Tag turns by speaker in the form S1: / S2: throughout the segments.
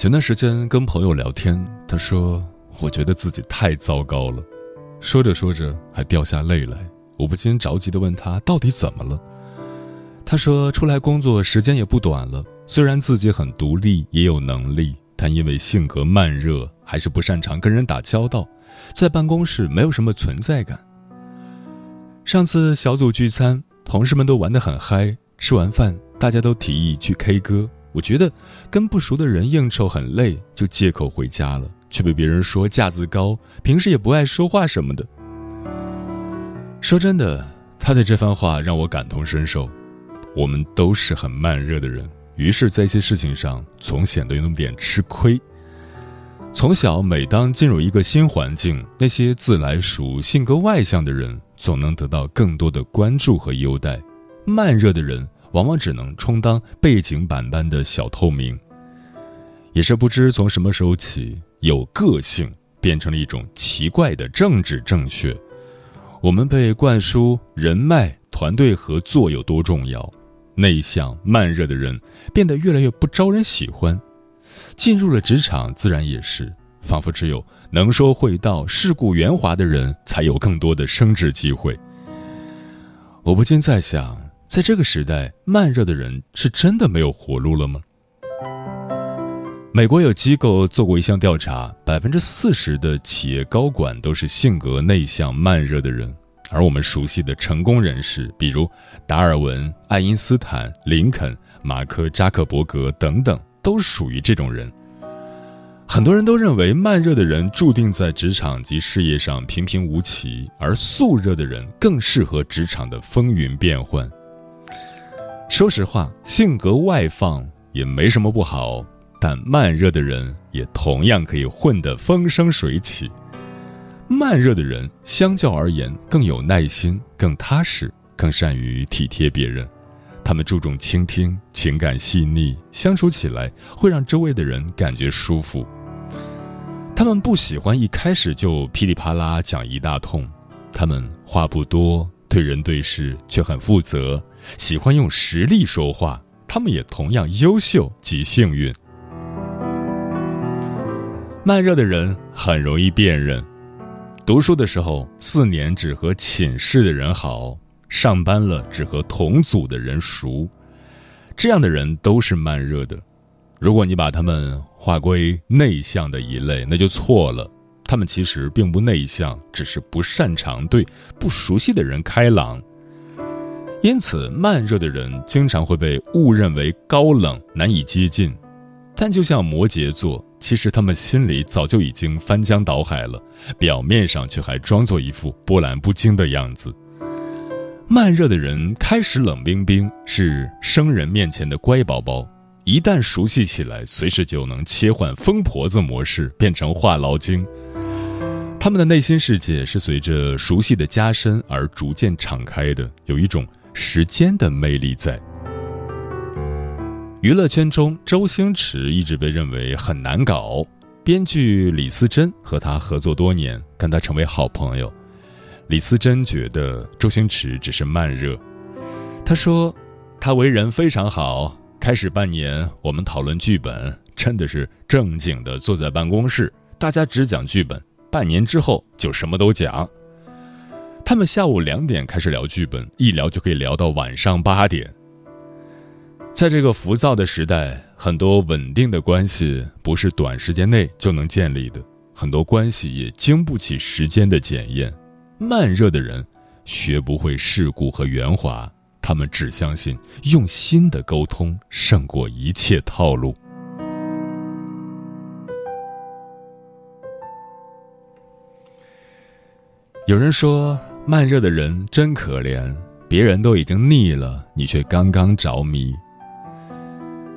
S1: 前段时间跟朋友聊天，他说：“我觉得自己太糟糕了。”说着说着还掉下泪来。我不禁着急的问他：“到底怎么了？”他说：“出来工作时间也不短了，虽然自己很独立，也有能力，但因为性格慢热，还是不擅长跟人打交道，在办公室没有什么存在感。上次小组聚餐，同事们都玩得很嗨，吃完饭，大家都提议去 K 歌。”我觉得跟不熟的人应酬很累，就借口回家了，却被别人说架子高，平时也不爱说话什么的。说真的，他的这番话让我感同身受。我们都是很慢热的人，于是，在一些事情上总显得有那么点吃亏。从小，每当进入一个新环境，那些自来熟、性格外向的人总能得到更多的关注和优待，慢热的人。往往只能充当背景板般的小透明。也是不知从什么时候起，有个性变成了一种奇怪的政治正确。我们被灌输人脉、团队合作有多重要，内向慢热的人变得越来越不招人喜欢。进入了职场，自然也是，仿佛只有能说会道、世故圆滑的人才有更多的升职机会。我不禁在想。在这个时代，慢热的人是真的没有活路了吗？美国有机构做过一项调查，百分之四十的企业高管都是性格内向、慢热的人。而我们熟悉的成功人士，比如达尔文、爱因斯坦、林肯、马克扎克伯格等等，都属于这种人。很多人都认为，慢热的人注定在职场及事业上平平无奇，而速热的人更适合职场的风云变幻。说实话，性格外放也没什么不好，但慢热的人也同样可以混得风生水起。慢热的人相较而言更有耐心、更踏实、更善于体贴别人，他们注重倾听，情感细腻，相处起来会让周围的人感觉舒服。他们不喜欢一开始就噼里啪啦讲一大通，他们话不多。对人对事却很负责，喜欢用实力说话。他们也同样优秀及幸运。慢热的人很容易辨认。读书的时候，四年只和寝室的人好；上班了，只和同组的人熟。这样的人都是慢热的。如果你把他们划归内向的一类，那就错了。他们其实并不内向，只是不擅长对不熟悉的人开朗。因此，慢热的人经常会被误认为高冷、难以接近。但就像摩羯座，其实他们心里早就已经翻江倒海了，表面上却还装作一副波澜不惊的样子。慢热的人开始冷冰冰，是生人面前的乖宝宝。一旦熟悉起来，随时就能切换疯婆子模式，变成话痨精。他们的内心世界是随着熟悉的加深而逐渐敞开的，有一种时间的魅力在。娱乐圈中，周星驰一直被认为很难搞。编剧李思珍和他合作多年，跟他成为好朋友。李思珍觉得周星驰只是慢热。他说，他为人非常好。开始半年，我们讨论剧本，真的是正经的坐在办公室，大家只讲剧本。半年之后就什么都讲。他们下午两点开始聊剧本，一聊就可以聊到晚上八点。在这个浮躁的时代，很多稳定的关系不是短时间内就能建立的，很多关系也经不起时间的检验。慢热的人学不会世故和圆滑，他们只相信用心的沟通胜过一切套路。有人说，慢热的人真可怜，别人都已经腻了，你却刚刚着迷。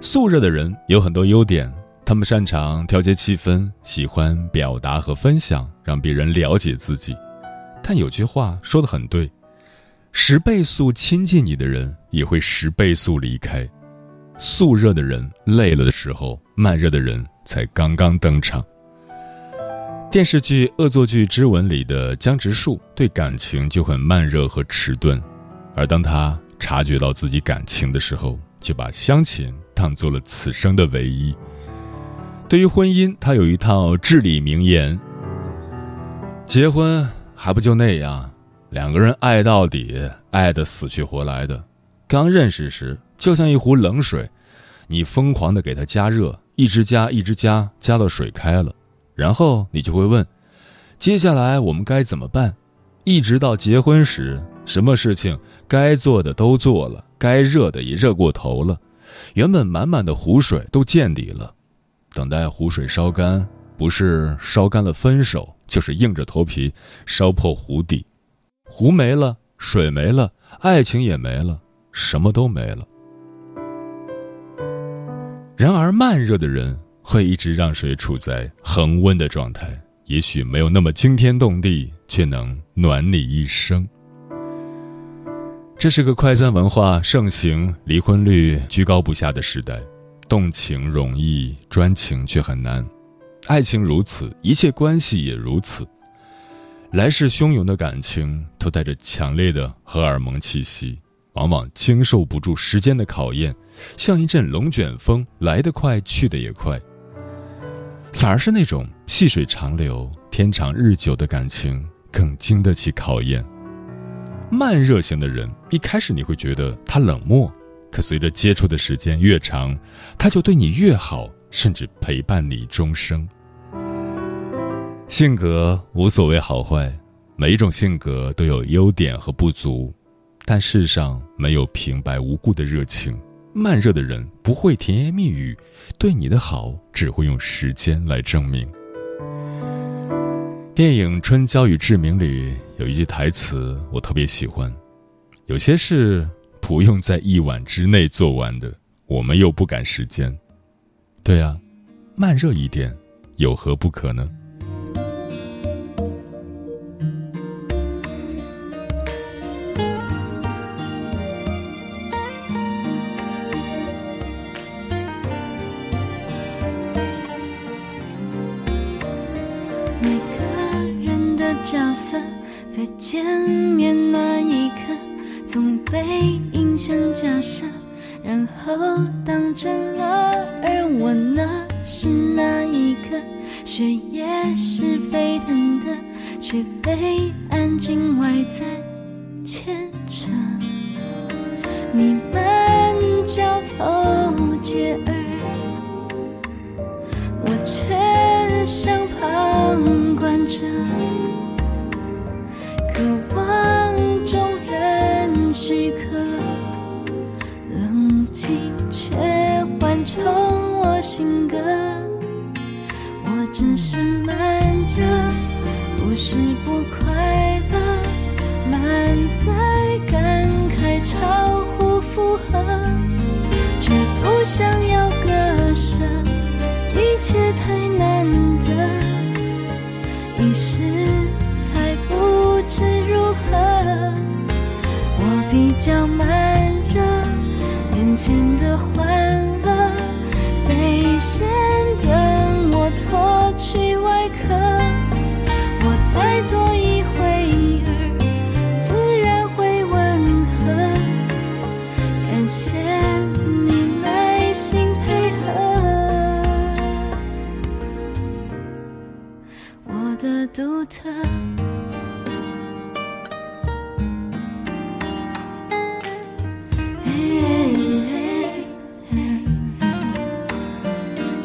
S1: 速热的人有很多优点，他们擅长调节气氛，喜欢表达和分享，让别人了解自己。但有句话说的很对：十倍速亲近你的人，也会十倍速离开。速热的人累了的时候，慢热的人才刚刚登场。电视剧《恶作剧之吻》里的江直树对感情就很慢热和迟钝，而当他察觉到自己感情的时候，就把相亲当做了此生的唯一。对于婚姻，他有一套至理名言：结婚还不就那样，两个人爱到底，爱得死去活来的。刚认识时就像一壶冷水，你疯狂的给它加热，一直加，一直加，加到水开了。然后你就会问：接下来我们该怎么办？一直到结婚时，什么事情该做的都做了，该热的也热过头了，原本满满的湖水都见底了。等待湖水烧干，不是烧干了分手，就是硬着头皮烧破壶底。壶没了，水没了，爱情也没了，什么都没了。然而慢热的人。会一直让水处在恒温的状态，也许没有那么惊天动地，却能暖你一生。这是个快餐文化盛行、离婚率居高不下的时代，动情容易，专情却很难。爱情如此，一切关系也如此。来势汹涌的感情都带着强烈的荷尔蒙气息，往往经受不住时间的考验，像一阵龙卷风，来得快，去得也快。反而是那种细水长流、天长日久的感情更经得起考验。慢热型的人，一开始你会觉得他冷漠，可随着接触的时间越长，他就对你越好，甚至陪伴你终生。性格无所谓好坏，每一种性格都有优点和不足，但世上没有平白无故的热情。慢热的人不会甜言蜜语，对你的好只会用时间来证明。电影《春娇与志明》里有一句台词我特别喜欢：“有些事不用在一晚之内做完的，我们又不赶时间。”对啊，慢热一点，有何不可呢？
S2: 角色，在见面那一刻，总被印象加深，然后当真了。而我那是那一刻，血液是沸腾的，却被安静外在牵扯。你们交头接耳，我却像旁观者。是。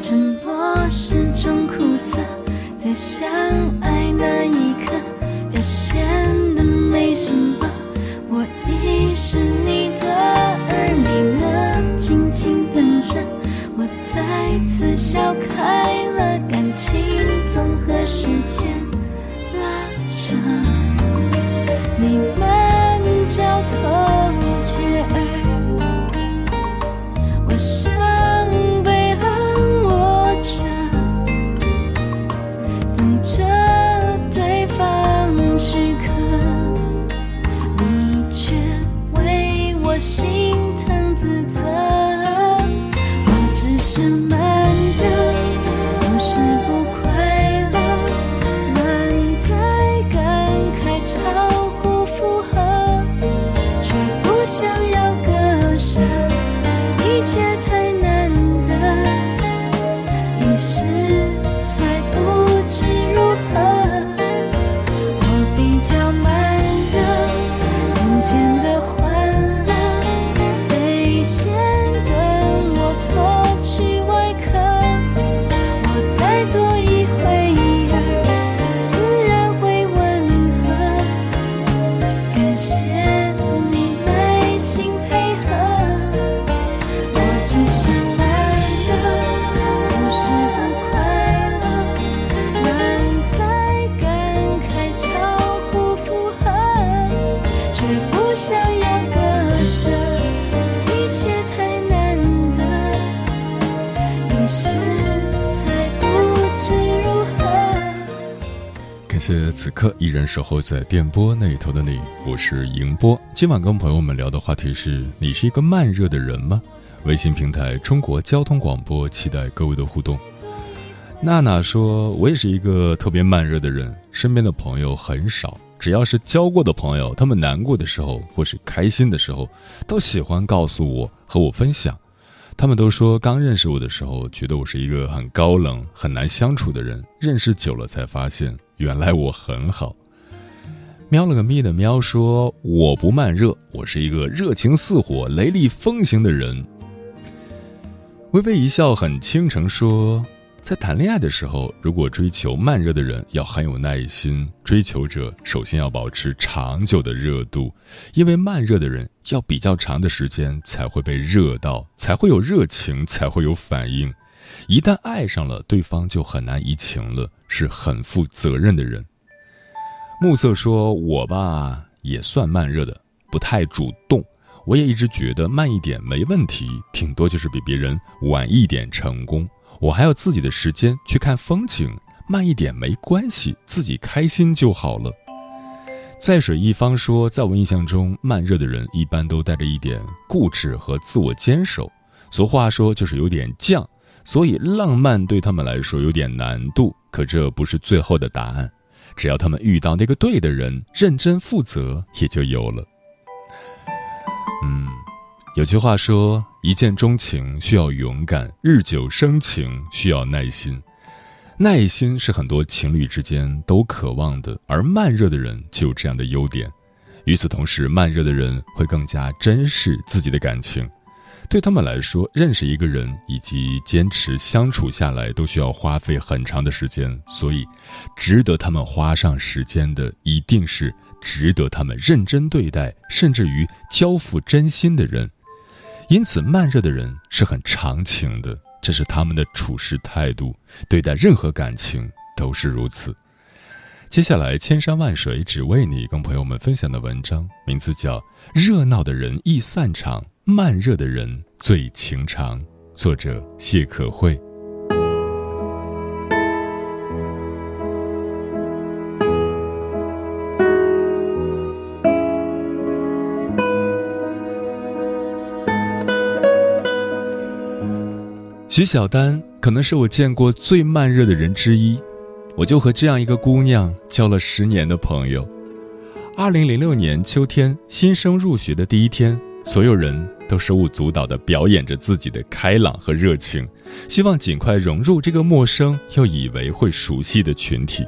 S2: 沉默是种苦涩，在相爱那一刻，表现的没什么。我已是你的，而你呢？静静等着，我再次笑开了，感情总和时间拉扯，你们交头想要割舍，一切太难得，一时才不知如何。
S1: 感谢此刻依然守候在电波那一头的你，我是迎波。今晚跟朋友们聊的话题是：你是一个慢热的人吗？微信平台中国交通广播，期待各位的互动。娜娜说：“我也是一个特别慢热的人，身边的朋友很少。只要是交过的朋友，他们难过的时候或是开心的时候，都喜欢告诉我和我分享。他们都说，刚认识我的时候，觉得我是一个很高冷、很难相处的人。认识久了，才发现原来我很好。”喵了个咪的喵说：“我不慢热，我是一个热情似火、雷厉风行的人。”微微一笑很倾城说。在谈恋爱的时候，如果追求慢热的人，要很有耐心。追求者首先要保持长久的热度，因为慢热的人要比较长的时间才会被热到，才会有热情，才会有反应。一旦爱上了对方，就很难移情了，是很负责任的人。暮色说：“我吧，也算慢热的，不太主动。我也一直觉得慢一点没问题，顶多就是比别人晚一点成功。”我还有自己的时间去看风景，慢一点没关系，自己开心就好了。在水一方说，在我印象中，慢热的人一般都带着一点固执和自我坚守。俗话说就是有点犟，所以浪漫对他们来说有点难度。可这不是最后的答案，只要他们遇到那个对的人，认真负责，也就有了。有句话说：“一见钟情需要勇敢，日久生情需要耐心。耐心是很多情侣之间都渴望的，而慢热的人就有这样的优点。与此同时，慢热的人会更加珍视自己的感情。对他们来说，认识一个人以及坚持相处下来，都需要花费很长的时间。所以，值得他们花上时间的，一定是值得他们认真对待，甚至于交付真心的人。”因此，慢热的人是很长情的，这是他们的处事态度，对待任何感情都是如此。接下来，千山万水只为你，跟朋友们分享的文章名字叫《热闹的人易散场，慢热的人最情长》，作者谢可慧。徐小丹可能是我见过最慢热的人之一，我就和这样一个姑娘交了十年的朋友。二零零六年秋天，新生入学的第一天，所有人都手舞足蹈地表演着自己的开朗和热情，希望尽快融入这个陌生又以为会熟悉的群体。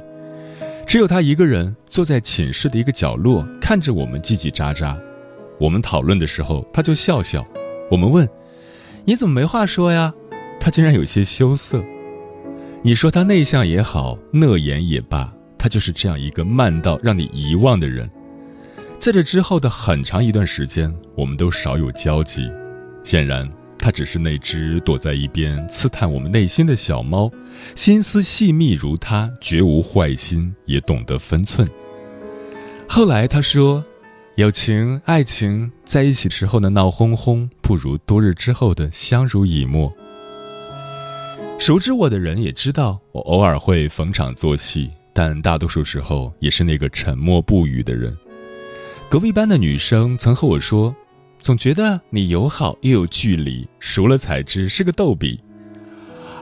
S1: 只有他一个人坐在寝室的一个角落，看着我们叽叽喳喳。我们讨论的时候，他就笑笑。我们问：“你怎么没话说呀？”他竟然有些羞涩。你说他内向也好，讷言也罢，他就是这样一个慢到让你遗忘的人。在这之后的很长一段时间，我们都少有交集。显然，他只是那只躲在一边刺探我们内心的小猫，心思细密如他，绝无坏心，也懂得分寸。后来他说：“友情、爱情在一起时候的闹哄哄，不如多日之后的相濡以沫。”熟知我的人也知道，我偶尔会逢场作戏，但大多数时候也是那个沉默不语的人。隔壁班的女生曾和我说：“总觉得你友好又有距离，熟了才知是个逗比。”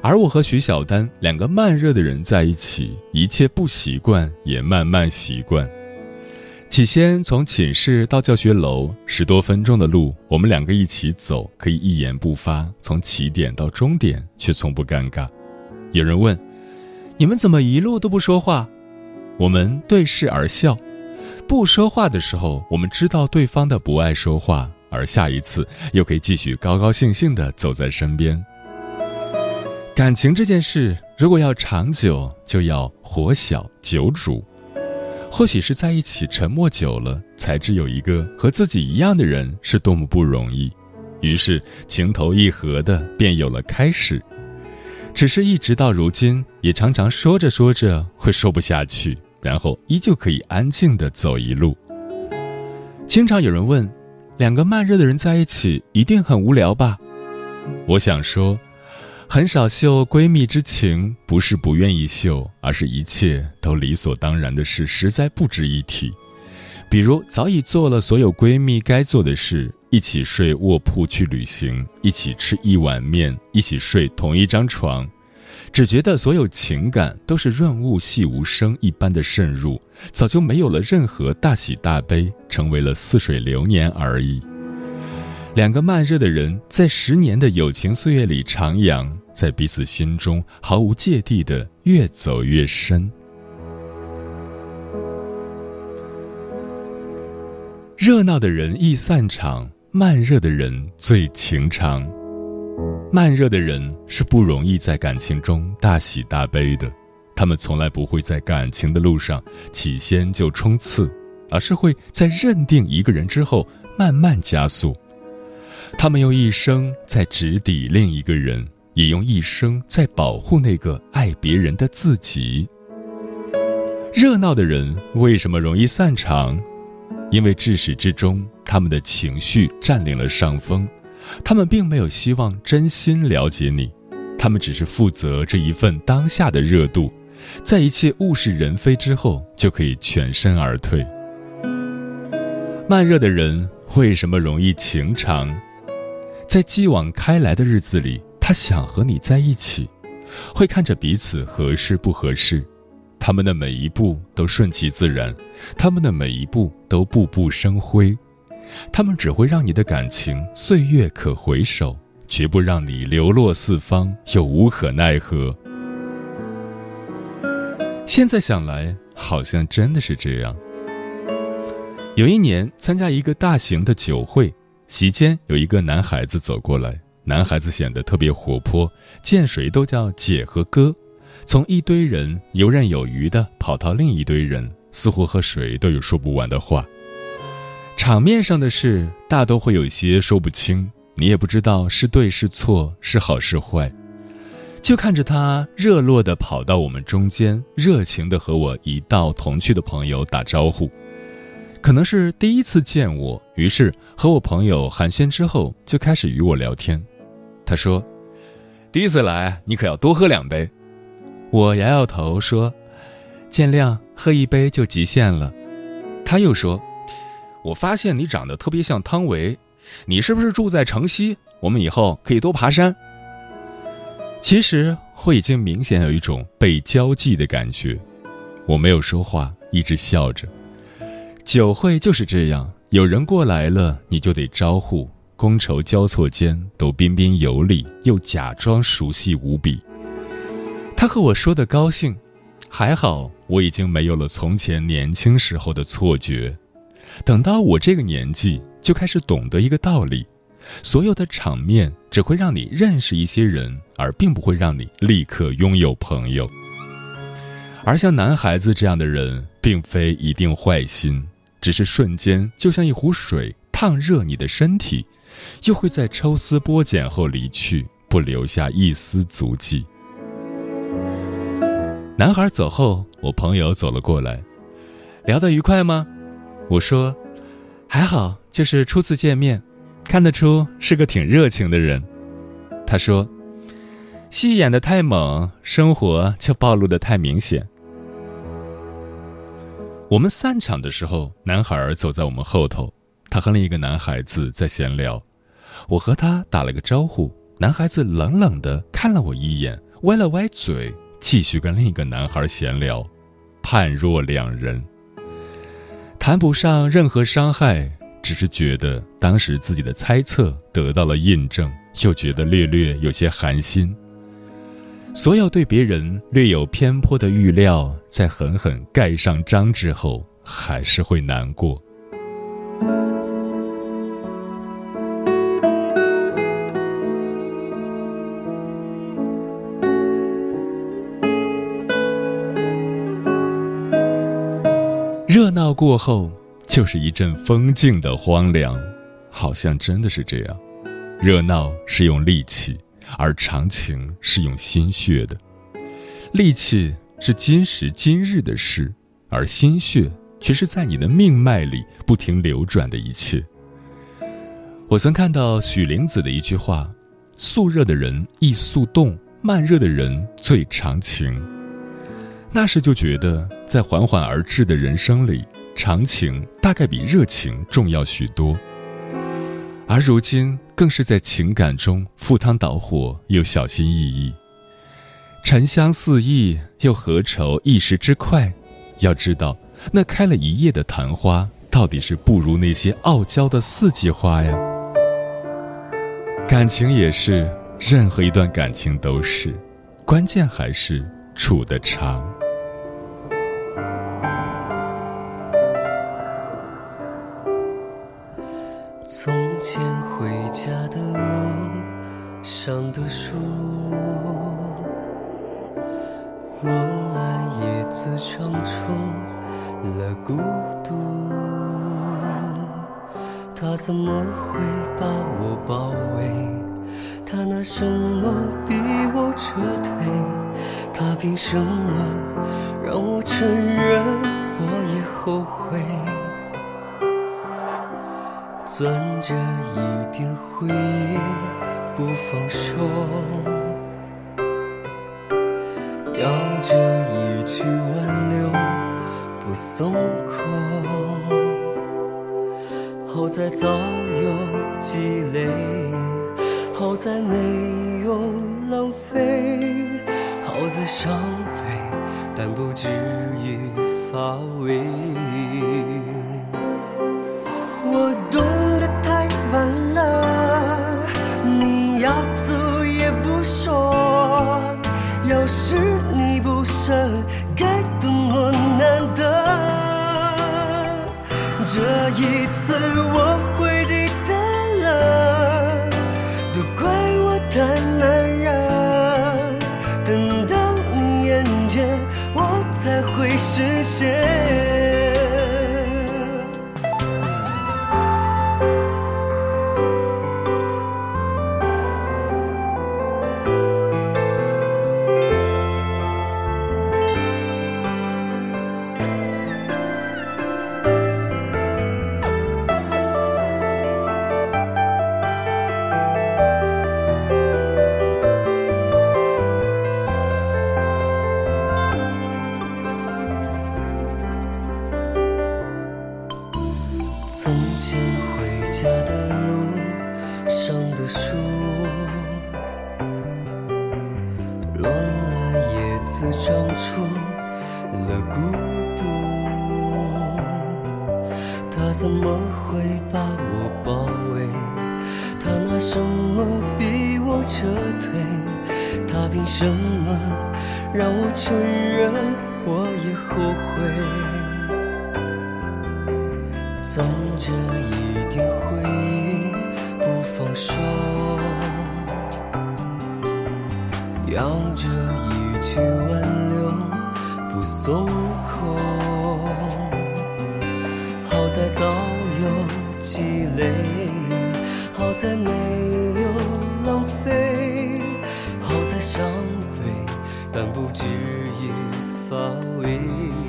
S1: 而我和徐小丹两个慢热的人在一起，一切不习惯也慢慢习惯。起先从寝室到教学楼十多分钟的路，我们两个一起走，可以一言不发，从起点到终点却从不尴尬。有人问：“你们怎么一路都不说话？”我们对视而笑。不说话的时候，我们知道对方的不爱说话，而下一次又可以继续高高兴兴地走在身边。感情这件事，如果要长久，就要火小久煮。或许是在一起沉默久了，才知有一个和自己一样的人是多么不容易。于是情投意合的便有了开始。只是一直到如今，也常常说着说着会说不下去，然后依旧可以安静的走一路。经常有人问，两个慢热的人在一起一定很无聊吧？我想说。很少秀闺蜜之情，不是不愿意秀，而是一切都理所当然的事实在不值一提。比如早已做了所有闺蜜该做的事：一起睡卧铺去旅行，一起吃一碗面，一起睡同一张床。只觉得所有情感都是润物细无声一般的渗入，早就没有了任何大喜大悲，成为了似水流年而已。两个慢热的人在十年的友情岁月里徜徉，在彼此心中毫无芥蒂的越走越深。热闹的人易散场，慢热的人最情长。慢热的人是不容易在感情中大喜大悲的，他们从来不会在感情的路上起先就冲刺，而是会在认定一个人之后慢慢加速。他们用一生在直抵另一个人，也用一生在保护那个爱别人的自己。热闹的人为什么容易散场？因为至始至终，他们的情绪占领了上风，他们并没有希望真心了解你，他们只是负责这一份当下的热度，在一切物是人非之后，就可以全身而退。慢热的人为什么容易情长？在继往开来的日子里，他想和你在一起，会看着彼此合适不合适，他们的每一步都顺其自然，他们的每一步都步步生辉，他们只会让你的感情岁月可回首，绝不让你流落四方又无可奈何。现在想来，好像真的是这样。有一年参加一个大型的酒会。席间有一个男孩子走过来，男孩子显得特别活泼，见谁都叫姐和哥，从一堆人游刃有余的跑到另一堆人，似乎和谁都有说不完的话。场面上的事大都会有些说不清，你也不知道是对是错，是好是坏，就看着他热络的跑到我们中间，热情的和我一道同去的朋友打招呼。可能是第一次见我，于是和我朋友寒暄之后，就开始与我聊天。他说：“第一次来，你可要多喝两杯。”我摇摇头说：“见谅，喝一杯就极限了。”他又说：“我发现你长得特别像汤唯，你是不是住在城西？我们以后可以多爬山。”其实我已经明显有一种被交际的感觉，我没有说话，一直笑着。酒会就是这样，有人过来了，你就得招呼。觥筹交错间，都彬彬有礼，又假装熟悉无比。他和我说的高兴，还好我已经没有了从前年轻时候的错觉。等到我这个年纪，就开始懂得一个道理：所有的场面只会让你认识一些人，而并不会让你立刻拥有朋友。而像男孩子这样的人，并非一定坏心，只是瞬间就像一壶水烫热你的身体，又会在抽丝剥茧后离去，不留下一丝足迹。男孩走后，我朋友走了过来，聊得愉快吗？我说，还好，就是初次见面，看得出是个挺热情的人。他说，戏演的太猛，生活就暴露的太明显。我们散场的时候，男孩走在我们后头，他和另一个男孩子在闲聊。我和他打了个招呼，男孩子冷冷的看了我一眼，歪了歪嘴。继续跟另一个男孩闲聊，判若两人，谈不上任何伤害，只是觉得当时自己的猜测得到了印证，又觉得略略有些寒心。所有对别人略有偏颇的预料，在狠狠盖上章之后，还是会难过。热闹过后，就是一阵风静的荒凉，好像真的是这样。热闹是用力气，而长情是用心血的。力气是今时今日的事，而心血却是在你的命脉里不停流转的一切。我曾看到许灵子的一句话：“速热的人易速冻，慢热的人最长情。”那时就觉得，在缓缓而至的人生里，长情大概比热情重要许多。而如今，更是在情感中赴汤蹈火，又小心翼翼。沉香四溢，又何愁一时之快？要知道，那开了一夜的昙花，到底是不如那些傲娇的四季花呀。感情也是，任何一段感情都是，关键还是处得长。
S3: 从上的树，落了叶子长出了孤独。他怎么会把我包围？他拿什么逼我撤退？他凭什么让我承认我也后悔？攥着一点回忆不放手，咬着一句挽留不松口。好在早有积累，好在没有浪费，好在伤悲，但不至于乏味。扬着一句挽留不松口，好在早有积累，好在没有浪费，好在伤悲但不至于乏味。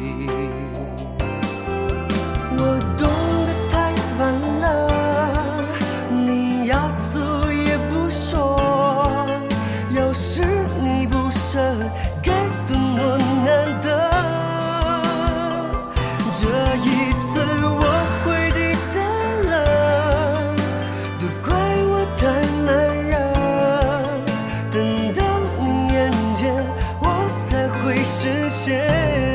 S3: 谢。